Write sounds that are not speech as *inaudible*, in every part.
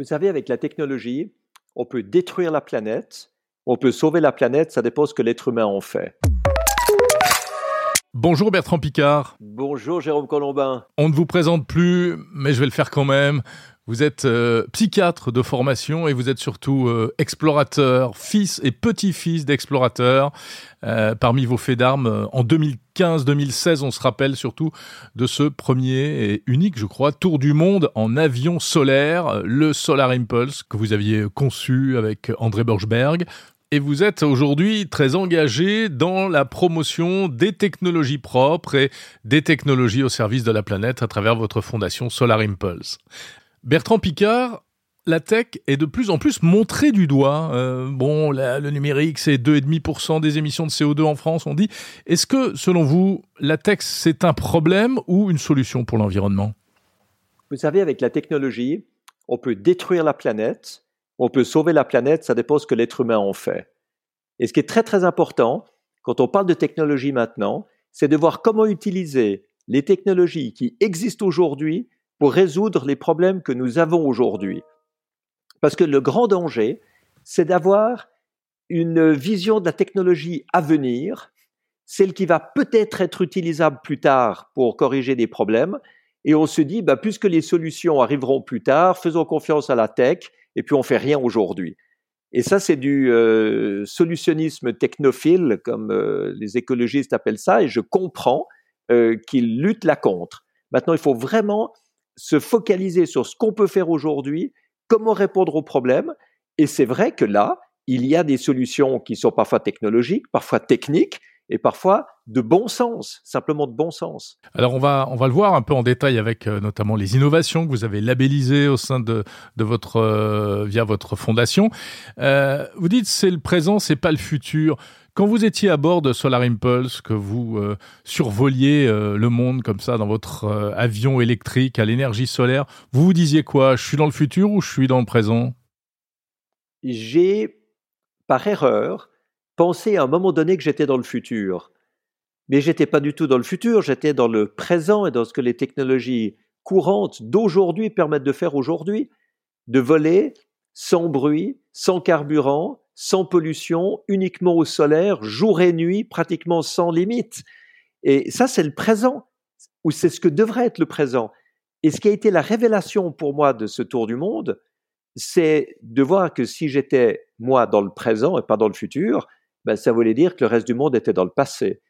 Vous savez, avec la technologie, on peut détruire la planète, on peut sauver la planète, ça dépend ce que l'être humain en fait. Bonjour Bertrand Picard. Bonjour Jérôme Colombin. On ne vous présente plus, mais je vais le faire quand même. Vous êtes euh, psychiatre de formation et vous êtes surtout euh, explorateur, fils et petit-fils d'explorateurs. Euh, parmi vos faits d'armes, en 2015-2016, on se rappelle surtout de ce premier et unique, je crois, tour du monde en avion solaire, le Solar Impulse, que vous aviez conçu avec André Borchberg. Et vous êtes aujourd'hui très engagé dans la promotion des technologies propres et des technologies au service de la planète à travers votre fondation Solar Impulse. Bertrand Picard, la tech est de plus en plus montrée du doigt. Euh, bon, le numérique, c'est 2,5% des émissions de CO2 en France, on dit. Est-ce que, selon vous, la tech, c'est un problème ou une solution pour l'environnement? Vous savez, avec la technologie, on peut détruire la planète, on peut sauver la planète, ça dépend ce que l'être humain en fait. Et ce qui est très très important, quand on parle de technologie maintenant, c'est de voir comment utiliser les technologies qui existent aujourd'hui pour résoudre les problèmes que nous avons aujourd'hui. Parce que le grand danger, c'est d'avoir une vision de la technologie à venir, celle qui va peut-être être utilisable plus tard pour corriger des problèmes, et on se dit, bah, puisque les solutions arriveront plus tard, faisons confiance à la tech, et puis on fait rien aujourd'hui. Et ça, c'est du euh, solutionnisme technophile, comme euh, les écologistes appellent ça, et je comprends euh, qu'ils luttent là contre. Maintenant, il faut vraiment se focaliser sur ce qu'on peut faire aujourd'hui, comment répondre aux problèmes. Et c'est vrai que là, il y a des solutions qui sont parfois technologiques, parfois techniques, et parfois de bon sens, simplement de bon sens. Alors on va on va le voir un peu en détail avec euh, notamment les innovations que vous avez labellisées au sein de de votre euh, via votre fondation. Euh, vous dites c'est le présent, c'est pas le futur. Quand vous étiez à bord de Solar Impulse, que vous survoliez le monde comme ça dans votre avion électrique à l'énergie solaire, vous vous disiez quoi? Je suis dans le futur ou je suis dans le présent? J'ai, par erreur, pensé à un moment donné que j'étais dans le futur. Mais j'étais pas du tout dans le futur, j'étais dans le présent et dans ce que les technologies courantes d'aujourd'hui permettent de faire aujourd'hui, de voler sans bruit, sans carburant, sans pollution, uniquement au solaire, jour et nuit, pratiquement sans limite. Et ça, c'est le présent, ou c'est ce que devrait être le présent. Et ce qui a été la révélation pour moi de ce tour du monde, c'est de voir que si j'étais moi dans le présent et pas dans le futur, ben ça voulait dire que le reste du monde était dans le passé.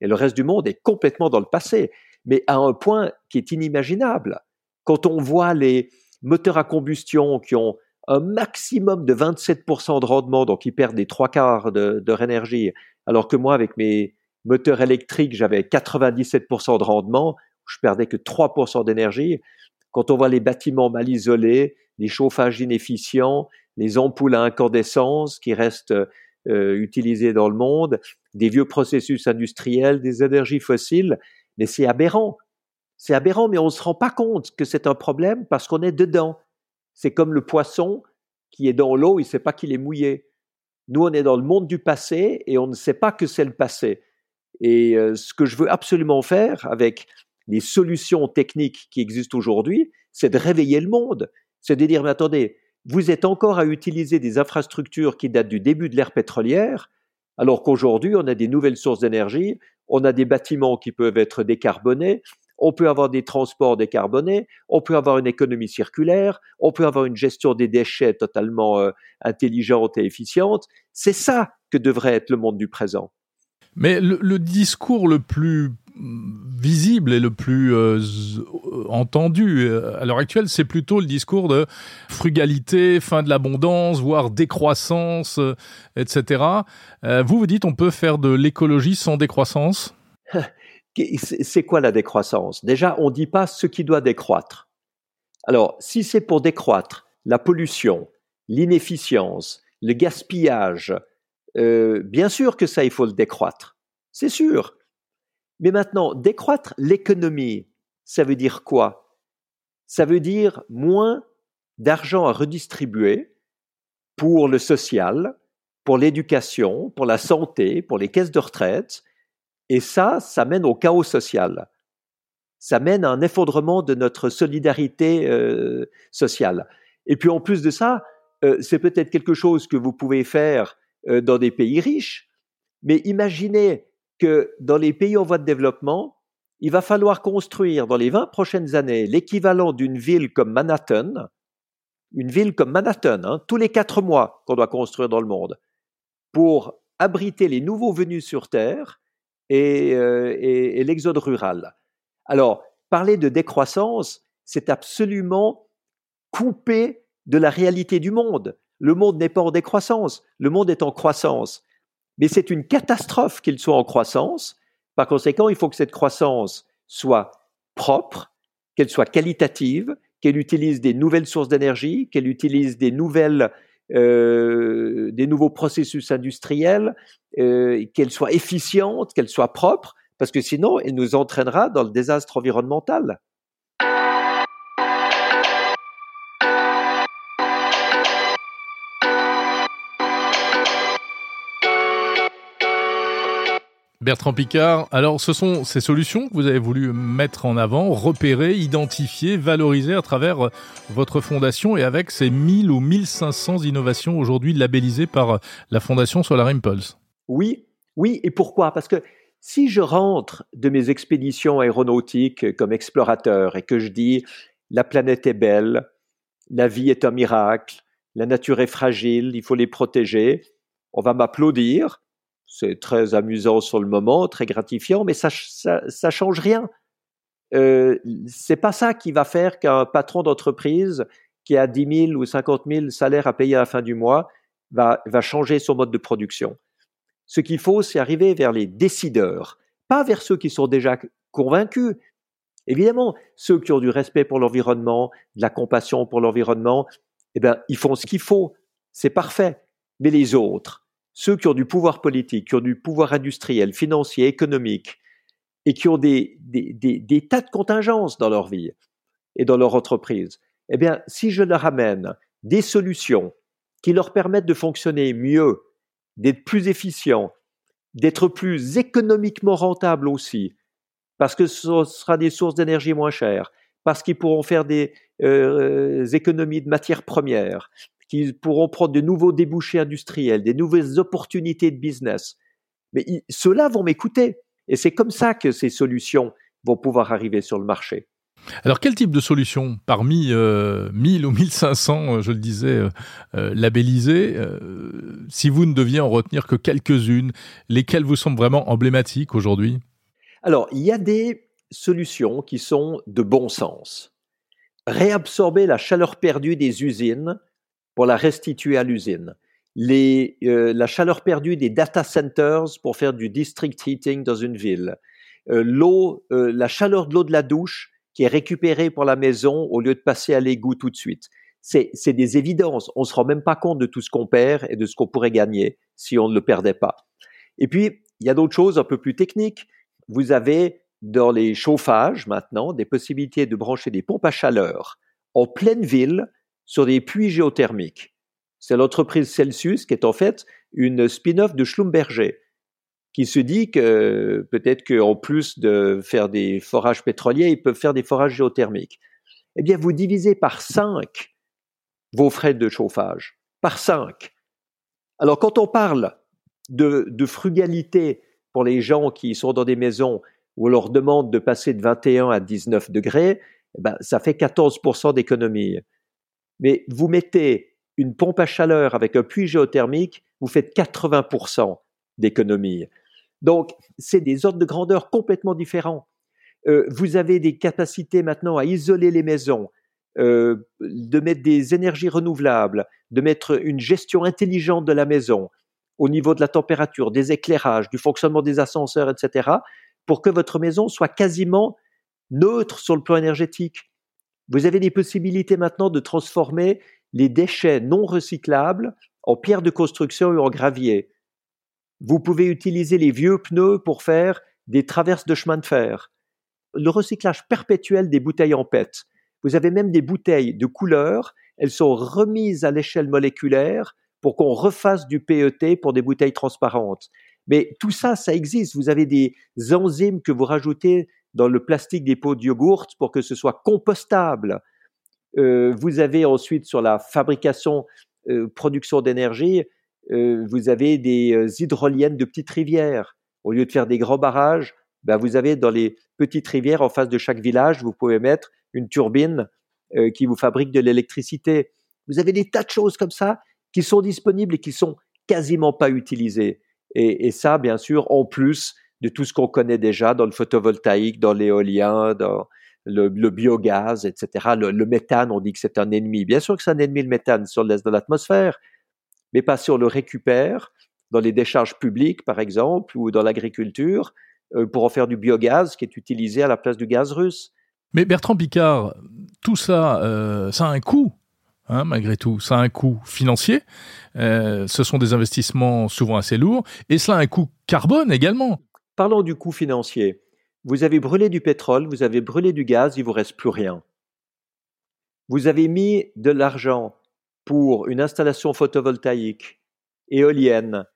Et le reste du monde est complètement dans le passé, mais à un point qui est inimaginable. Quand on voit les moteurs à combustion qui ont un maximum de 27% de rendement, donc ils perdent des trois quarts de, leur énergie, alors que moi, avec mes moteurs électriques, j'avais 97% de rendement, je perdais que 3% d'énergie. Quand on voit les bâtiments mal isolés, les chauffages inefficients, les ampoules à incandescence qui restent euh, utilisées dans le monde, des vieux processus industriels, des énergies fossiles, mais c'est aberrant. C'est aberrant, mais on ne se rend pas compte que c'est un problème parce qu'on est dedans. C'est comme le poisson qui est dans l'eau, il ne sait pas qu'il est mouillé. Nous, on est dans le monde du passé et on ne sait pas que c'est le passé. Et euh, ce que je veux absolument faire avec les solutions techniques qui existent aujourd'hui, c'est de réveiller le monde. C'est de dire, mais attendez, vous êtes encore à utiliser des infrastructures qui datent du début de l'ère pétrolière, alors qu'aujourd'hui, on a des nouvelles sources d'énergie, on a des bâtiments qui peuvent être décarbonés, on peut avoir des transports décarbonés, on peut avoir une économie circulaire, on peut avoir une gestion des déchets totalement euh, intelligente et efficiente. C'est ça que devrait être le monde du présent. Mais le, discours le plus visible et le plus euh, entendu euh, à l'heure actuelle, c'est plutôt le discours de frugalité, fin de l'abondance, voire décroissance, etc. vous, vous dites on peut faire de l'écologie sans décroissance? *laughs* C'est quoi la décroissance? Déjà, on ne dit pas ce qui doit décroître. Alors, si c'est pour décroître la pollution, l'inefficience, le gaspillage, euh, bien sûr que ça, il faut le décroître. C'est sûr. Mais maintenant, décroître l'économie, ça veut dire quoi? Ça veut dire moins d'argent à redistribuer pour le social, pour l'éducation, pour la santé, pour les caisses de retraite, et ça, ça mène au chaos social. Ça mène à un effondrement de notre solidarité euh, sociale. Et puis en plus de ça, euh, c'est peut-être quelque chose que vous pouvez faire euh, dans des pays riches, mais imaginez que dans les pays en voie de développement, il va falloir construire dans les 20 prochaines années l'équivalent d'une ville comme Manhattan, une ville comme Manhattan, hein, tous les quatre mois qu'on doit construire dans le monde, pour abriter les nouveaux venus sur Terre et, euh, et l'exode rural. Alors, parler de décroissance, c'est absolument couper de la réalité du monde. Le monde n'est pas en décroissance, le monde est en croissance. Mais c'est une catastrophe qu'il soit en croissance. Par conséquent, il faut que cette croissance soit propre, qu'elle soit qualitative, qu'elle utilise des nouvelles sources d'énergie, qu'elle utilise des nouvelles euh, des nouveaux processus industriels, euh, qu'elle soit efficiente, qu'elle soit propre, parce que sinon, elle nous entraînera dans le désastre environnemental. Bertrand Picard, alors ce sont ces solutions que vous avez voulu mettre en avant, repérer, identifier, valoriser à travers votre fondation et avec ces 1000 ou 1500 innovations aujourd'hui labellisées par la fondation Solar Impulse? Oui, oui, et pourquoi? Parce que si je rentre de mes expéditions aéronautiques comme explorateur et que je dis la planète est belle, la vie est un miracle, la nature est fragile, il faut les protéger, on va m'applaudir c'est très amusant sur le moment, très gratifiant, mais ça ça, change rien. Euh, c'est pas ça qui va faire qu'un patron d'entreprise qui a 10 000 ou 50 000 salaires à payer à la fin du mois va, va changer son mode de production. Ce qu'il faut, c'est arriver vers les décideurs, pas vers ceux qui sont déjà convaincus. Évidemment, ceux qui ont du respect pour l'environnement, de la compassion pour l'environnement, eh bien, ils font ce qu'il faut, c'est parfait. Mais les autres, ceux qui ont du pouvoir politique, qui ont du pouvoir industriel, financier, économique, et qui ont des, tas de contingences dans leur vie et dans leur entreprise, eh bien, si je leur amène des solutions qui leur permettent de fonctionner mieux, d'être plus efficients, d'être plus économiquement rentables aussi, parce que ce sera des sources d'énergie moins chères, parce qu'ils pourront faire des euh, économies de matières premières, qui pourront prendre de nouveaux débouchés industriels, des nouvelles opportunités de business. Mais ceux-là vont m'écouter. Et c'est comme ça que ces solutions vont pouvoir arriver sur le marché. Alors quel type de solution parmi euh, 1000 ou 1500, euh, je le disais, euh, euh, labellisées, si vous ne deviez en retenir que quelques-unes, lesquelles vous semblent vraiment emblématiques aujourd'hui? Alors il y a des solutions qui sont de bon sens. Réabsorber la chaleur perdue des usines pour la restituer à l'usine. Les, euh, la chaleur perdue des data centers pour faire du district heating dans une ville. Euh, l'eau, euh, la chaleur de l'eau de la douche qui est récupérée pour la maison au lieu de passer à l'égout tout de suite. C'est, c'est des évidences. On se rend même pas compte de tout ce qu'on perd et de ce qu'on pourrait gagner si on ne le perdait pas. Et puis, il y a d'autres choses un peu plus techniques. Vous avez dans les chauffages maintenant des possibilités de brancher des pompes à chaleur en pleine ville sur des puits géothermiques. C'est l'entreprise Celsius qui est en fait une spin-off de Schlumberger, qui se dit que peut-être qu'en plus de faire des forages pétroliers, ils peuvent faire des forages géothermiques. Eh bien, vous divisez par 5 vos frais de chauffage, par 5. Alors, quand on parle de, de, frugalité pour les gens qui sont dans des maisons où on leur demande de passer de 21 à 19 degrés, eh ben, ça fait 14% d'économie mais vous mettez une pompe à chaleur avec un puits géothermique, vous faites 80% d'économie. Donc, c'est des ordres de grandeur complètement différents. Euh, vous avez des capacités maintenant à isoler les maisons, euh, de mettre des énergies renouvelables, de mettre une gestion intelligente de la maison au niveau de la température, des éclairages, du fonctionnement des ascenseurs, etc., pour que votre maison soit quasiment neutre sur le plan énergétique. Vous avez des possibilités maintenant de transformer les déchets non recyclables en pierre de construction et en gravier. Vous pouvez utiliser les vieux pneus pour faire des traverses de chemin de fer. Le recyclage perpétuel des bouteilles en PET. Vous avez même des bouteilles de couleur, elles sont remises à l'échelle moléculaire pour qu'on refasse du PET pour des bouteilles transparentes. Mais tout ça, ça existe. Vous avez des enzymes que vous rajoutez dans le plastique des pots de yogourt pour que ce soit compostable. Euh, vous avez ensuite sur la fabrication, euh, production d'énergie, euh, vous avez des hydroliennes de petites rivières. Au lieu de faire des grands barrages, ben vous avez dans les petites rivières en face de chaque village, vous pouvez mettre une turbine qui vous fabrique de l'électricité. Vous avez des tas de choses comme ça qui sont disponibles et qui sont quasiment pas utilisées. Et, et ça, bien sûr, en plus de tout ce qu'on connaît déjà dans le photovoltaïque, dans l'éolien, dans le, biogaz, etc. Le, méthane, on dit que c'est un ennemi. Bien sûr que c'est un ennemi, le méthane, sur le de l'atmosphère, mais pas si on le récupère dans les décharges publiques, par exemple, ou dans l'agriculture, euh, pour en faire du biogaz qui est utilisé à la place du gaz russe. Mais Bertrand Picard, tout ça, euh, ça a un coût. Hein, malgré tout, ça a un coût financier. Euh, ce sont des investissements souvent assez lourds, et cela a un coût carbone également. Parlons du coût financier. Vous avez brûlé du pétrole, vous avez brûlé du gaz, il vous reste plus rien. Vous avez mis de l'argent pour une installation photovoltaïque, éolienne,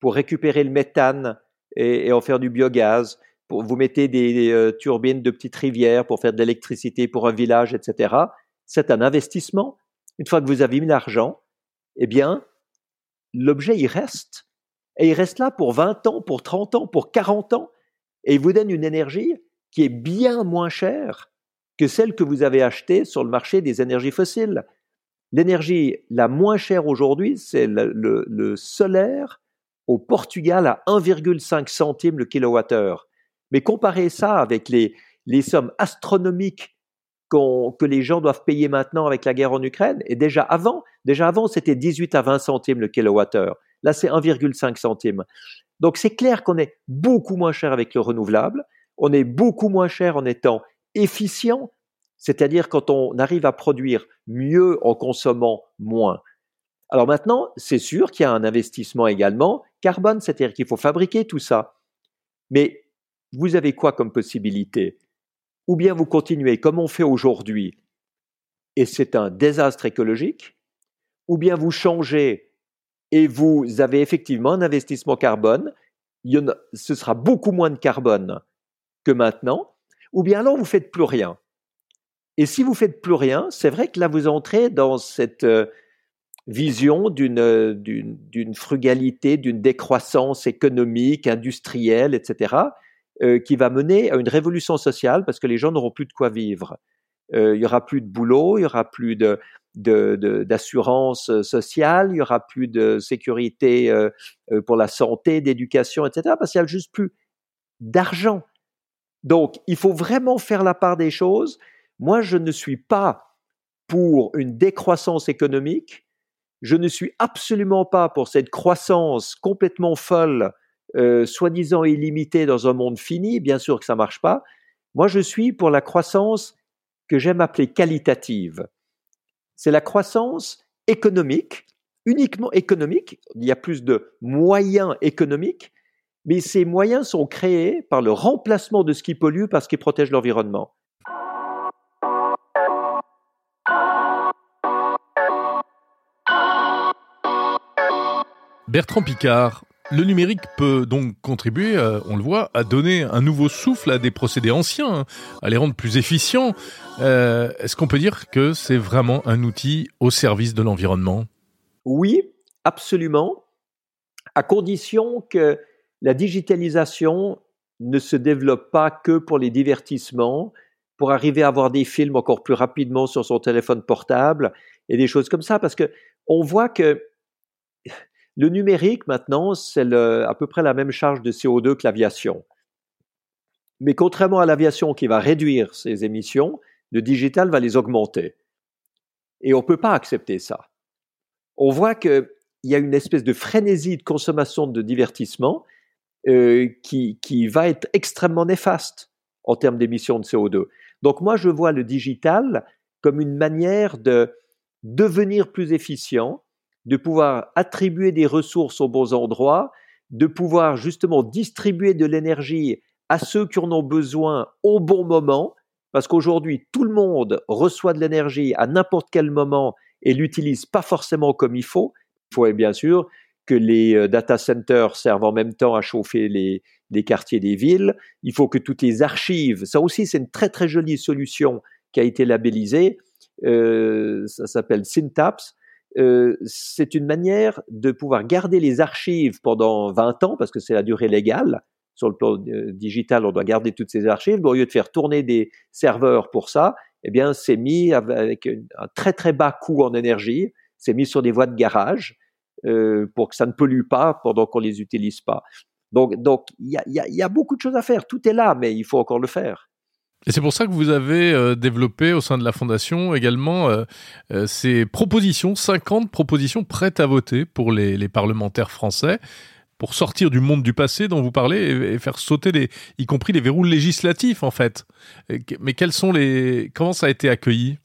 pour récupérer le méthane et, en faire du biogaz, pour vous mettez des, euh, turbines de petites rivières pour faire de l'électricité pour un village, etc. C'est un investissement. Une fois que vous avez mis l'argent, eh bien, l'objet, il reste. Et il reste là pour 20 ans, pour 30 ans, pour 40 ans, et il vous donne une énergie qui est bien moins chère que celle que vous avez achetée sur le marché des énergies fossiles. L'énergie la moins chère aujourd'hui, c'est le, solaire au Portugal à 1,5 centime le kilowattheure. Mais comparez ça avec les, sommes astronomiques que les gens doivent payer maintenant avec la guerre en Ukraine, et déjà avant, déjà avant, c'était 18 à 20 centimes le kilowattheure. Là, c'est 1,5 centime. Donc, c'est clair qu'on est beaucoup moins cher avec le renouvelable. On est beaucoup moins cher en étant efficient, c'est-à-dire quand on arrive à produire mieux en consommant moins. Alors maintenant, c'est sûr qu'il y a un investissement également carbone, c'est-à-dire qu'il faut fabriquer tout ça. Mais vous avez quoi comme possibilité? Ou bien vous continuez comme on fait aujourd'hui, et c'est un désastre écologique, ou bien vous changez et vous avez effectivement un investissement carbone, ce sera beaucoup moins de carbone que maintenant, ou bien alors vous faites plus rien. Et si vous faites plus rien, c'est vrai que là vous entrez dans cette euh, vision d'une, d'une, frugalité, d'une décroissance économique, industrielle, etc., euh, qui va mener à une révolution sociale parce que les gens n'auront plus de quoi vivre. Euh, il y aura plus de boulot, il y aura plus de, d'assurance euh, sociale, il y aura plus de sécurité euh, euh, pour la santé, d'éducation, etc. Parce qu'il n'y a juste plus d'argent. Donc, il faut vraiment faire la part des choses. Moi, je ne suis pas pour une décroissance économique. Je ne suis absolument pas pour cette croissance complètement folle, soi-disant illimitée dans un monde fini. Bien sûr que ça marche pas. Moi, je suis pour la croissance que j'aime appeler qualitative c'est la croissance économique, uniquement économique. Il y a plus de moyens économiques, mais ces moyens sont créés par le remplacement de ce qui pollue par ce qui protège l'environnement. Bertrand Picard, le numérique peut donc contribuer, euh, on le voit, à donner un nouveau souffle à des procédés anciens, à les rendre plus efficients. Euh, est-ce qu'on peut dire que c'est vraiment un outil au service de l'environnement? Oui, absolument, à condition que la digitalisation ne se développe pas que pour les divertissements, pour arriver à voir des films encore plus rapidement sur son téléphone portable et des choses comme ça, parce que on voit que le numérique, maintenant, c'est à peu près la même charge de CO2 que l'aviation. Mais contrairement à l'aviation qui va réduire ses émissions, le digital va les augmenter. Et on ne peut pas accepter ça. On voit qu'il y a une espèce de frénésie de consommation de divertissement euh, qui, qui va être extrêmement néfaste en termes d'émissions de CO2. Donc moi, je vois le digital comme une manière de devenir plus efficient, de pouvoir attribuer des ressources aux bons endroits, de pouvoir justement distribuer de l'énergie à ceux qui en ont besoin au bon moment, parce qu'aujourd'hui, tout le monde reçoit de l'énergie à n'importe quel moment et l'utilise pas forcément comme il faut. Il faut bien sûr que les euh, data centers servent en même temps à chauffer les, quartiers des villes. Il faut que toutes les archives, ça aussi c'est une très très jolie solution qui a été labellisée, ça s'appelle Syntaps. C'est une manière de pouvoir garder les archives pendant 20 ans, parce que c'est la durée légale. Sur le plan digital, on doit garder toutes ces archives. Au lieu de faire tourner des serveurs pour ça, eh bien, c'est mis avec un très très bas coût en énergie. C'est mis sur des voies de garage pour que ça ne pollue pas pendant qu'on les utilise pas. Donc, donc il y a, beaucoup de choses à faire. Tout est là, mais il faut encore le faire. Et c'est pour ça que vous avez euh, développé au sein de la Fondation également euh, euh, ces propositions, 50 propositions prêtes à voter pour les, parlementaires français, pour sortir du monde du passé dont vous parlez et, faire sauter y compris les verrous législatifs en fait. Mais quels sont les, comment ça a été accueilli?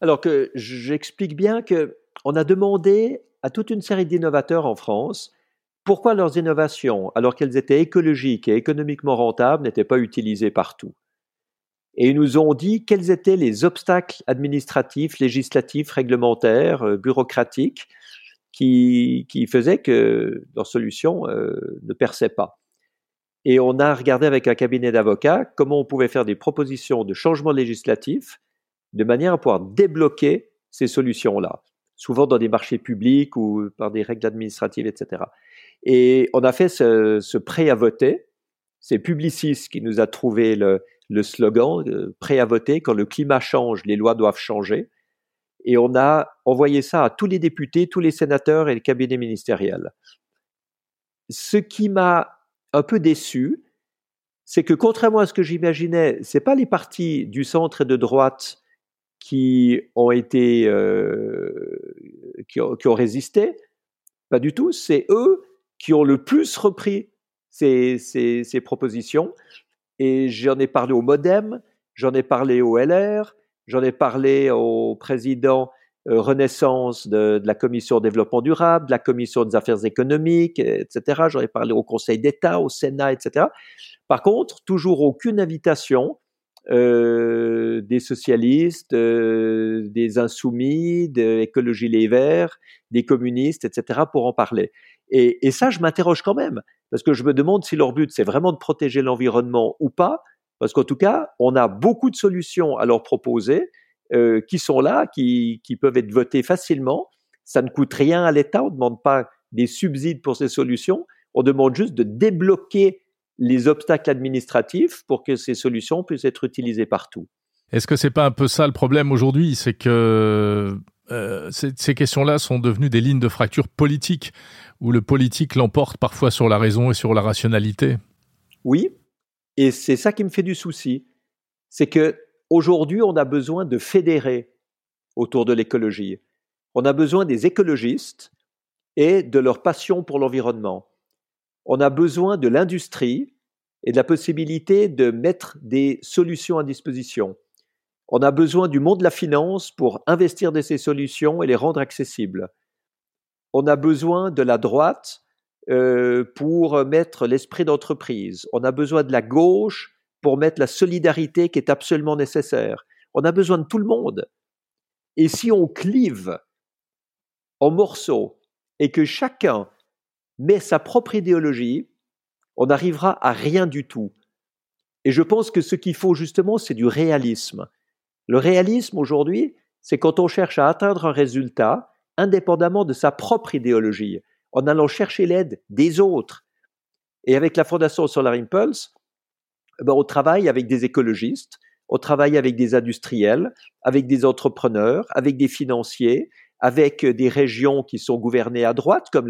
Alors que j'explique bien que on a demandé à toute une série d'innovateurs en France pourquoi leurs innovations, alors qu'elles étaient écologiques et économiquement rentables, n'étaient pas utilisées partout Et ils nous ont dit quels étaient les obstacles administratifs, législatifs, réglementaires, euh, bureaucratiques qui, faisaient que leurs solutions euh, ne perçaient pas. Et on a regardé avec un cabinet d'avocats comment on pouvait faire des propositions de changement législatif de manière à pouvoir débloquer ces solutions-là, souvent dans des marchés publics ou par des règles administratives, etc. Et on a fait ce, ce prêt à voter. C'est Publicis qui nous a trouvé le, le slogan euh, prêt à voter. Quand le climat change, les lois doivent changer. Et on a envoyé ça à tous les députés, tous les sénateurs et les cabinets ministériels. Ce qui m'a un peu déçu, c'est que contrairement à ce que j'imaginais, c'est pas les partis du centre et de droite qui ont été euh, qui, ont, résisté, pas du tout. C'est eux qui ont le plus repris ces, ces propositions. Et j'en ai parlé au Modem, j'en ai parlé au LR, j'en ai parlé au président euh, Renaissance de, la commission développement durable, de la commission des affaires économiques, etc. J'en ai parlé au Conseil d'État, au Sénat, etc. Par contre, toujours aucune invitation euh, des socialistes, euh, des insoumis, de Écologie Les Verts, des communistes, etc. pour en parler. Et, ça, je m'interroge quand même, parce que je me demande si leur but, c'est vraiment de protéger l'environnement ou pas, parce qu'en tout cas, on a beaucoup de solutions à leur proposer euh, qui sont là, qui, qui peuvent être votées facilement. Ça ne coûte rien à l'État, on ne demande pas des subsides pour ces solutions, on demande juste de débloquer les obstacles administratifs pour que ces solutions puissent être utilisées partout. Est-ce que c'est pas un peu ça le problème aujourd'hui, c'est que euh, ces, questions-là sont devenues des lignes de fracture politique, où le politique l'emporte parfois sur la raison et sur la rationalité. Oui, et c'est ça qui me fait du souci, c'est que aujourd'hui on a besoin de fédérer autour de l'écologie. On a besoin des écologistes et de leur passion pour l'environnement. On a besoin de l'industrie et de la possibilité de mettre des solutions à disposition. On a besoin du monde de la finance pour investir dans ces solutions et les rendre accessibles. On a besoin de la droite euh, pour mettre l'esprit d'entreprise. On a besoin de la gauche pour mettre la solidarité qui est absolument nécessaire. On a besoin de tout le monde. Et si on clive en morceaux et que chacun met sa propre idéologie, on n'arrivera à rien du tout. Et je pense que ce qu'il faut justement, c'est du réalisme. Le réalisme aujourd'hui, c'est quand on cherche à atteindre un résultat indépendamment de sa propre idéologie, en allant chercher l'aide des autres. Et avec la Fondation Solar Impulse, eh ben, on travaille avec des écologistes, on travaille avec des industriels, avec des entrepreneurs, avec des financiers, avec des régions qui sont gouvernées à droite, comme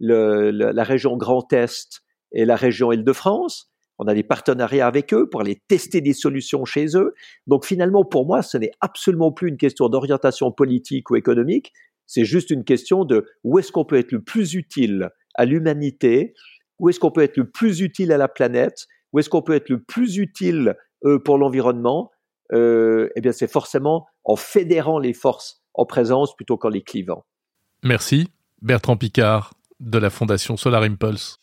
la région Grand Est et la région Île-de-France, on a des partenariats avec eux pour aller tester des solutions chez eux. Donc finalement, pour moi, ce n'est absolument plus une question d'orientation politique ou économique, c'est juste une question de où est-ce qu'on peut être le plus utile à l'humanité, où est-ce qu'on peut être le plus utile à la planète, où est-ce qu'on peut être le plus utile euh, pour l'environnement. Euh, eh bien, c'est forcément en fédérant les forces en présence plutôt qu'en les clivant. Merci, Bertrand Picard de la Fondation Solar Impulse.